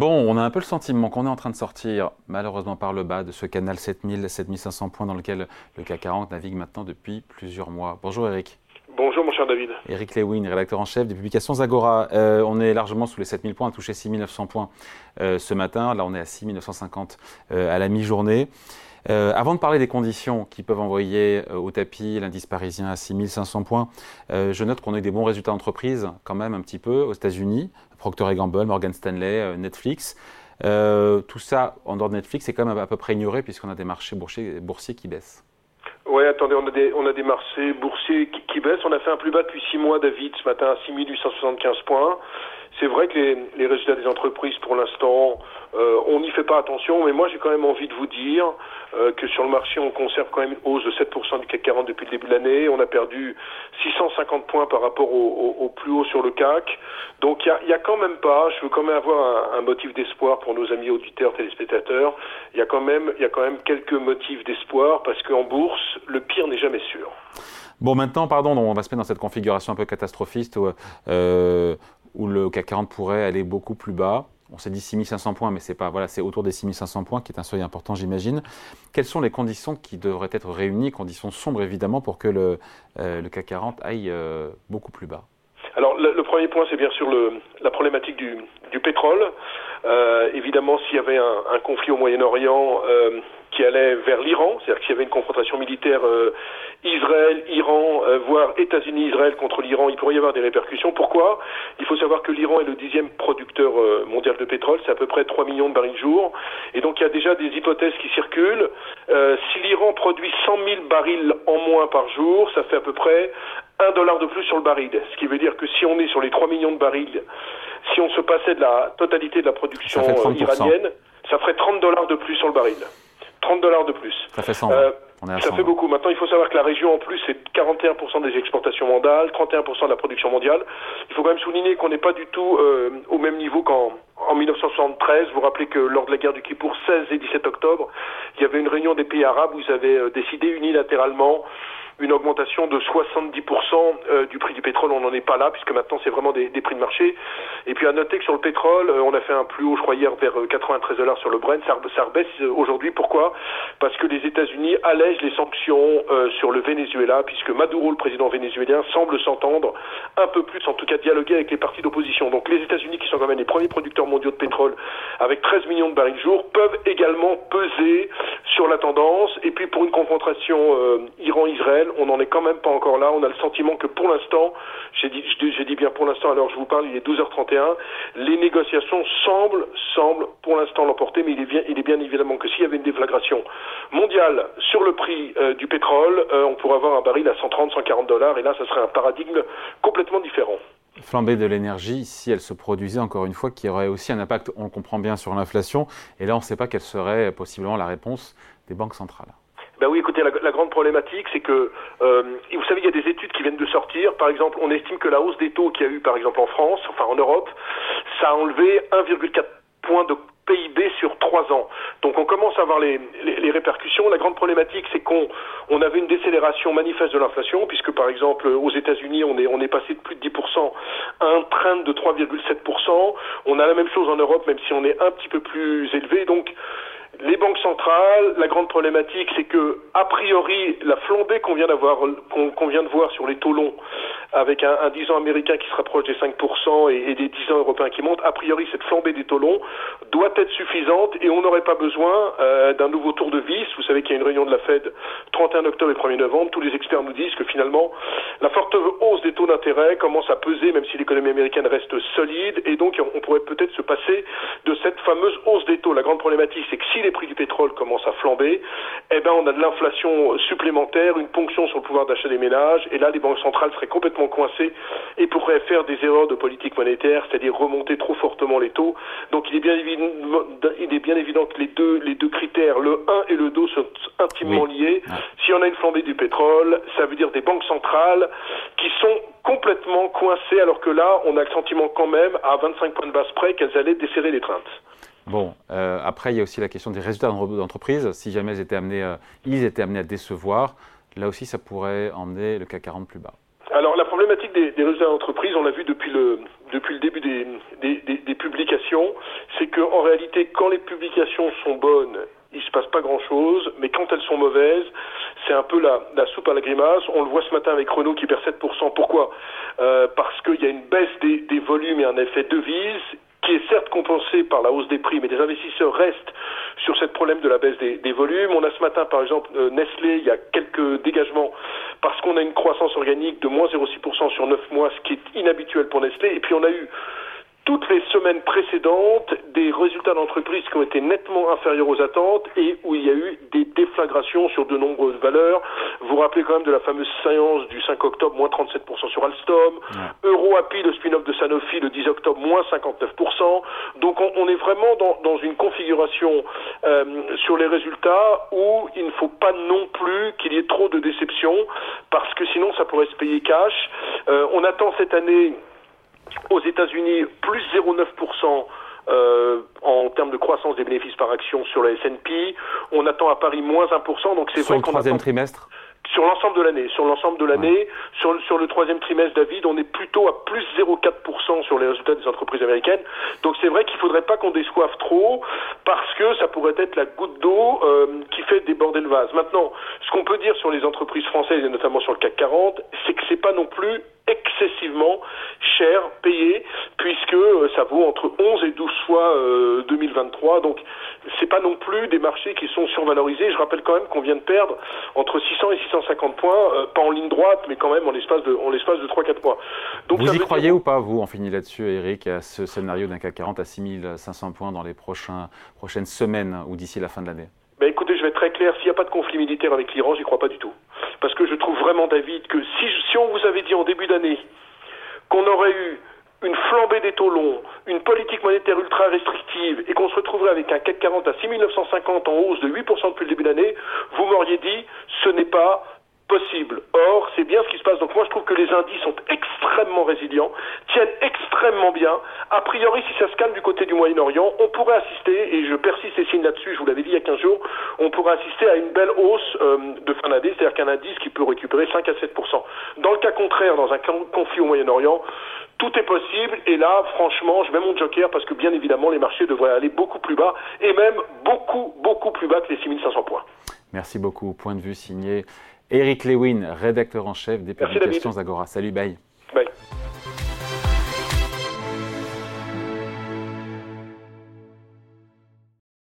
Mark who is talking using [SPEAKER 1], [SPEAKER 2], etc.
[SPEAKER 1] Bon, on a un peu le sentiment qu'on est en train de sortir, malheureusement par le bas, de ce canal 7000, 7500 points dans lequel le CAC 40 navigue maintenant depuis plusieurs mois. Bonjour Eric.
[SPEAKER 2] Bonjour mon cher David.
[SPEAKER 1] Eric Lewin, rédacteur en chef des publications Zagora. Euh, on est largement sous les 7000 points, on a touché 6900 points euh, ce matin. Là, on est à 6950 euh, à la mi-journée. Avant de parler des conditions qui peuvent envoyer au tapis l'indice parisien à 6500 points, je note qu'on a eu des bons résultats d'entreprise quand même un petit peu aux États-Unis, Procter Gamble, Morgan Stanley, euh, Netflix. Euh, tout ça, en dehors de Netflix, c'est quand même à peu près ignoré puisqu'on a des marchés boursiers, qui baissent.
[SPEAKER 2] Oui, attendez, on a des, on a des marchés boursiers qui, baissent. On a fait un plus bas depuis 6 mois, David, ce matin à 6875 points. C'est vrai que les, les, résultats des entreprises, pour l'instant, euh, on n'y fait pas attention, mais moi j'ai quand même envie de vous dire euh, que sur le marché, on conserve quand même une hausse de 7% du CAC 40 depuis le début de l'année. On a perdu 650 points par rapport au, au, plus haut sur le CAC. Donc il y a, quand même pas, je veux quand même avoir un, motif d'espoir pour nos amis auditeurs, téléspectateurs. Il y a quand même, il y a quand même quelques motifs d'espoir parce qu'en bourse, le pire n'est jamais sûr.
[SPEAKER 1] Bon, maintenant, pardon, on va se mettre dans cette configuration un peu catastrophiste où, euh, où le CAC 40 pourrait aller beaucoup plus bas on s'est dit 6500 points, mais c'est pas, voilà, c'est autour des 6500 points qui est un seuil important, j'imagine. Quelles sont les conditions qui devraient être réunies, conditions sombres évidemment, pour que le, euh, le CAC 40 aille euh, beaucoup plus bas?
[SPEAKER 2] Alors, le, premier point, c'est bien sûr le, la problématique du, du pétrole. Euh, évidemment, s'il y avait un, un conflit au Moyen-Orient, qui allait vers l'Iran, c'est-à-dire qu'il y avait une confrontation militaire euh, Israël, Iran, euh, voire États-Unis, Israël contre l'Iran, il pourrait y avoir des répercussions. Pourquoi? Il faut savoir que l'Iran est le dixième producteur euh, mondial de pétrole, c'est à peu près 3 millions de barils jour, et donc il y a déjà des hypothèses qui circulent. si l'Iran produit 100 000 barils en moins par jour, ça fait à peu près 1 dollar de plus sur le baril, ce qui veut dire que si on est sur les 3 millions de barils, si on se passait de la totalité de la production iranienne, ça ferait 30 dollars de plus sur le baril. 30 dollars de plus.
[SPEAKER 1] Ça fait 100. Euh,
[SPEAKER 2] ça fait beaucoup. Maintenant, il faut savoir que la région, en plus, c'est 41% des exportations mondiales, 31% de la production mondiale. Il faut quand même souligner qu'on n'est pas du tout euh, au même niveau qu'en en 1973. Vous vous rappelez que lors de la guerre du Kippour, 16 et 17 octobre, il y avait une réunion des pays arabes où ils avaient euh, décidé unilatéralement une augmentation de 70% euh, du prix du pétrole. On n'en est pas là, puisque maintenant c'est vraiment des, prix de marché. Et puis à noter que sur le pétrole, euh, on a fait un plus haut, je crois, hier vers 93 dollars sur le Brent. Ça, ça rebaisse aujourd'hui. Pourquoi? Parce que les États-Unis allègent les sanctions sur le Venezuela, puisque Maduro, le président vénézuélien, semble s'entendre un peu plus, en tout cas dialoguer avec les partis d'opposition. Donc les États-Unis, qui sont quand même les premiers producteurs mondiaux de pétrole, avec 13 millions de barils jour, peuvent également peser sur la tendance. Et puis pour une confrontation euh, Iran-Israël, on n'en est quand même pas encore là. On a le sentiment que pour l'instant, j'ai dit, bien pour l'instant, alors je vous parle, il est 12h31, les négociations semblent, semblent pour l'instant l'emporter, mais il est, bien, évidemment que s'il y avait une déflagration mondiale sur le prix euh, du pétrole, euh, on pourrait avoir un baril à 130, 140 dollars, et là, ça serait un paradigme complètement différent
[SPEAKER 1] flambée de l'énergie, si elle se produisait encore une fois, qui aurait aussi un impact, on comprend bien, sur l'inflation. Et là, on ne sait pas quelle serait possiblement la réponse des banques centrales.
[SPEAKER 2] Ben oui, écoutez, la, grande problématique, c'est que, euh, vous savez, il y a des études qui viennent de sortir. Par exemple, on estime que la hausse des taux qu'il y a eu, par exemple, en France, enfin en Europe, ça a enlevé 1,4 point de PIB sur trois ans. Donc on commence à voir les, les, répercussions. La grande problématique, c'est qu'on on avait une décélération manifeste de l'inflation, puisque par exemple aux États-Unis, on est, on est passé de plus de 10% à un train de 3,7%. On a la même chose en Europe, même si on est un petit peu plus élevé. Donc les banques centrales, la grande problématique, c'est que, a priori, la flambée qu'on vient d'avoir, qu'on vient de voir sur les taux longs, avec un, un 10 ans américain qui se rapproche des 5% et, des 10 ans européens qui montent, a priori, cette flambée des taux longs doit être suffisante et on n'aurait pas besoin euh, d'un nouveau tour de vis. Vous savez qu'il y a une réunion de la Fed 31 octobre et 1er novembre. Tous les experts nous disent que finalement, la forte hausse des taux d'intérêt commence à peser, même si l'économie américaine reste solide, et donc on pourrait peut-être se passer de cette fameuse hausse des taux. La grande problématique, c'est que si les prix du pétrole commencent à flamber, eh ben on a de l'inflation supplémentaire, une ponction sur le pouvoir d'achat des ménages, et là les banques centrales seraient complètement coincées et pourraient faire des erreurs de politique monétaire, c'est-à-dire remonter trop fortement les taux. Donc il est bien évident, il est bien évident que les deux, les deux critères, le 1 et le 2, sont intimement liés. Si on a une flambée du pétrole, ça veut dire des banques centrales qui sont complètement coincées, alors que là, on a le sentiment quand même, à 25 points de base près, qu'elles allaient desserrer les craintes.
[SPEAKER 1] Bon, euh, après, il y a aussi la question des résultats d'entreprise. Si jamais ils étaient, amenés, euh, ils étaient amenés à décevoir, là aussi, ça pourrait emmener le CAC 40 plus bas.
[SPEAKER 2] Alors la problématique des, résultats d'entreprise, on l'a vu depuis le, depuis le début des, des publications, c'est qu'en réalité, quand les publications sont bonnes, il se passe pas grand-chose, mais quand elles sont mauvaises, c'est un peu la, la, soupe à la grimace. On le voit ce matin avec Renault qui perd 7%. Pourquoi? Euh, Parce qu'il y a une baisse des, des volumes et un effet devise est certes compensé par la hausse des prix, mais les investisseurs restent sur ce problème de la baisse des, des volumes. On a ce matin, par exemple, euh, Nestlé, il y a quelques dégagements parce qu'on a une croissance organique de moins 0,6% sur 9 mois, ce qui est inhabituel pour Nestlé. Et puis on a eu toutes les semaines précédentes des résultats d'entreprise qui ont été nettement inférieurs aux attentes et où il y a eu sur de nombreuses valeurs. Vous vous rappelez quand même de la fameuse séance du 5 octobre, moins 37% sur Alstom. Ouais. EuroAPI, le spin-off de Sanofi, le 10 octobre, moins 59%. Donc on, on est vraiment dans, dans une configuration euh, sur les résultats où il ne faut pas non plus qu'il y ait trop de déceptions parce que sinon ça pourrait se payer cash. Euh, on attend cette année aux États-Unis, plus 0,9%. Euh, en termes de croissance des bénéfices par action sur le S&P, on attend à Paris moins 1%. Donc c'est
[SPEAKER 1] sur
[SPEAKER 2] vrai
[SPEAKER 1] le troisième trimestre.
[SPEAKER 2] Sur l'ensemble de l'année, sur l'ensemble de l'année, ouais. sur, sur le troisième trimestre, David, on est plutôt à plus 0,4% sur les résultats des entreprises américaines. Donc c'est vrai qu'il faudrait pas qu'on déçoive trop, parce que ça pourrait être la goutte d'eau euh, fait déborder le vase. Maintenant, ce qu'on peut dire sur les entreprises françaises et notamment sur le CAC 40, c'est que c'est pas non plus excessivement cher payé puisque euh, ça vaut entre 11 et 12 fois euh, 2023 donc c'est pas non plus des marchés qui sont survalorisés. Je rappelle quand même qu'on vient de perdre entre 600 et 650 points euh, pas en ligne droite mais quand même en l'espace de en l'espace de 3 4 mois.
[SPEAKER 1] Donc vous y croyez dire... ou pas vous on finit là-dessus Eric à ce scénario d'un CAC 40 à 6500 points dans les prochains prochaines semaines ou d'ici la fin de l'année?
[SPEAKER 2] Ben écoutez, je vais être très clair, s'il n'y a pas de conflit militaire avec l'Iran, j'y crois pas du tout. Parce que je trouve vraiment, David, que si, on vous avait dit en début d'année qu'on aurait eu une flambée des taux longs, une politique monétaire ultra restrictive et qu'on se retrouverait avec un CAC 40 à 6950 en hausse de 8% depuis le début de l'année, vous m'auriez dit ce n'est pas possible. Or, c'est bien ce qui se passe. Donc moi, je trouve que les indices sont extrêmement résilients, tiennent extrêmement bien. A priori, si ça se calme du côté du Moyen-Orient, on pourrait assister, et je persiste et signe là-dessus, je vous l'avais dit il y a 15 jours, on pourrait assister à une belle hausse euh, de fin d'année, c'est-à-dire qu'un indice qui peut récupérer 5 à 7% Dans le cas contraire, dans un conflit au Moyen-Orient, tout est possible et là, franchement, je mets mon joker parce que bien évidemment, les marchés devraient aller beaucoup plus bas et même beaucoup, beaucoup plus bas que les 6500 points.
[SPEAKER 1] Merci beaucoup. Point de vue signé Eric Lewin, rédacteur en chef des publications Agora. Salut, bye.